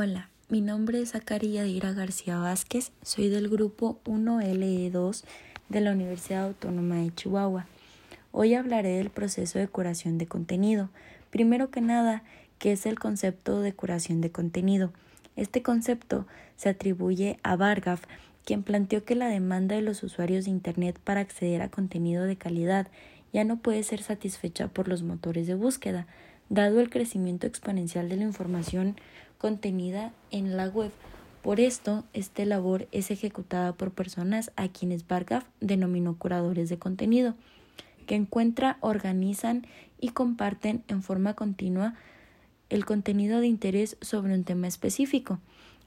Hola, mi nombre es Zakari Yadira García Vázquez, soy del grupo 1LE2 de la Universidad Autónoma de Chihuahua. Hoy hablaré del proceso de curación de contenido. Primero que nada, ¿qué es el concepto de curación de contenido? Este concepto se atribuye a Vargaf, quien planteó que la demanda de los usuarios de Internet para acceder a contenido de calidad ya no puede ser satisfecha por los motores de búsqueda, dado el crecimiento exponencial de la información contenida en la web. Por esto, esta labor es ejecutada por personas a quienes Vargaf denominó curadores de contenido, que encuentran, organizan y comparten en forma continua el contenido de interés sobre un tema específico.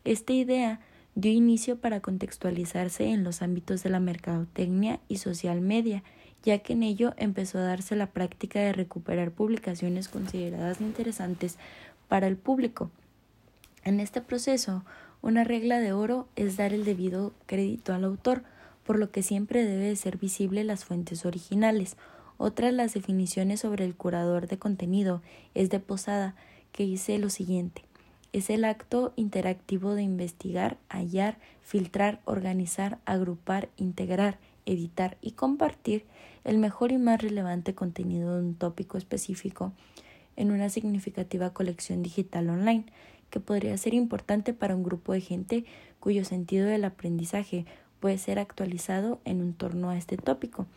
Esta idea dio inicio para contextualizarse en los ámbitos de la mercadotecnia y social media, ya que en ello empezó a darse la práctica de recuperar publicaciones consideradas interesantes para el público. En este proceso, una regla de oro es dar el debido crédito al autor, por lo que siempre debe ser visible las fuentes originales. Otra de las definiciones sobre el curador de contenido es de Posada, que dice lo siguiente es el acto interactivo de investigar, hallar, filtrar, organizar, agrupar, integrar, editar y compartir el mejor y más relevante contenido de un tópico específico en una significativa colección digital online, que podría ser importante para un grupo de gente cuyo sentido del aprendizaje puede ser actualizado en torno a este tópico.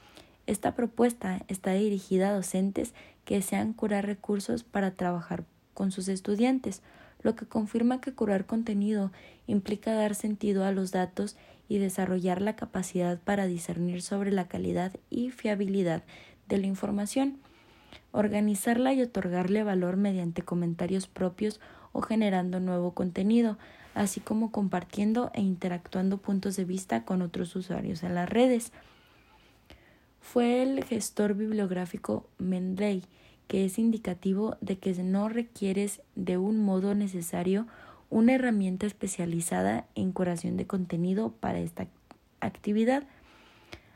Esta propuesta está dirigida a docentes que desean curar recursos para trabajar con sus estudiantes, lo que confirma que curar contenido implica dar sentido a los datos y desarrollar la capacidad para discernir sobre la calidad y fiabilidad de la información, organizarla y otorgarle valor mediante comentarios propios o generando nuevo contenido, así como compartiendo e interactuando puntos de vista con otros usuarios en las redes. Fue el gestor bibliográfico Mendeley que es indicativo de que no requieres de un modo necesario una herramienta especializada en curación de contenido para esta actividad.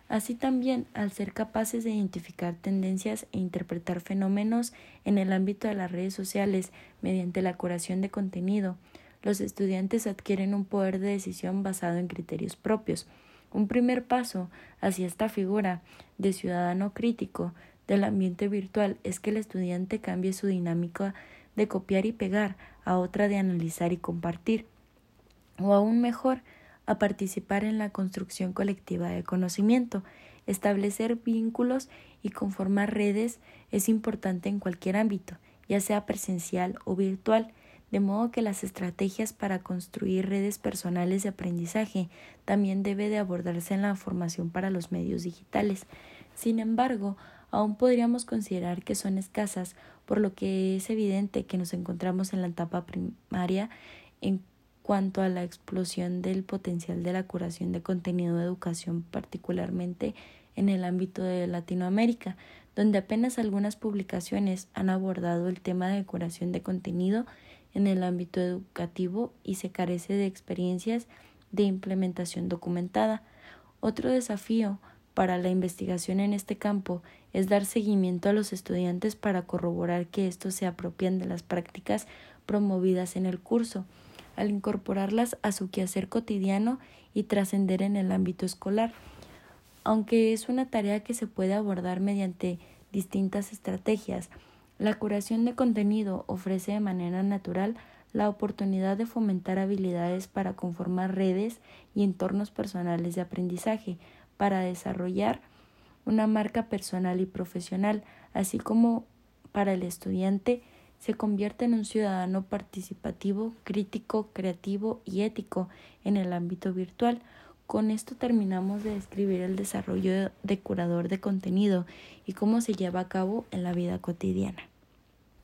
Así también, al ser capaces de identificar tendencias e interpretar fenómenos en el ámbito de las redes sociales mediante la curación de contenido, los estudiantes adquieren un poder de decisión basado en criterios propios. Un primer paso hacia esta figura de ciudadano crítico del ambiente virtual es que el estudiante cambie su dinámica de copiar y pegar a otra de analizar y compartir, o aún mejor, a participar en la construcción colectiva de conocimiento. Establecer vínculos y conformar redes es importante en cualquier ámbito, ya sea presencial o virtual, de modo que las estrategias para construir redes personales de aprendizaje también debe de abordarse en la formación para los medios digitales. Sin embargo, aún podríamos considerar que son escasas, por lo que es evidente que nos encontramos en la etapa primaria en cuanto a la explosión del potencial de la curación de contenido de educación, particularmente en el ámbito de Latinoamérica, donde apenas algunas publicaciones han abordado el tema de curación de contenido en el ámbito educativo y se carece de experiencias de implementación documentada. Otro desafío para la investigación en este campo es dar seguimiento a los estudiantes para corroborar que estos se apropian de las prácticas promovidas en el curso, al incorporarlas a su quehacer cotidiano y trascender en el ámbito escolar. Aunque es una tarea que se puede abordar mediante distintas estrategias, la curación de contenido ofrece de manera natural la oportunidad de fomentar habilidades para conformar redes y entornos personales de aprendizaje, para desarrollar una marca personal y profesional, así como para el estudiante se convierte en un ciudadano participativo, crítico, creativo y ético en el ámbito virtual. Con esto terminamos de describir el desarrollo de curador de contenido y cómo se lleva a cabo en la vida cotidiana.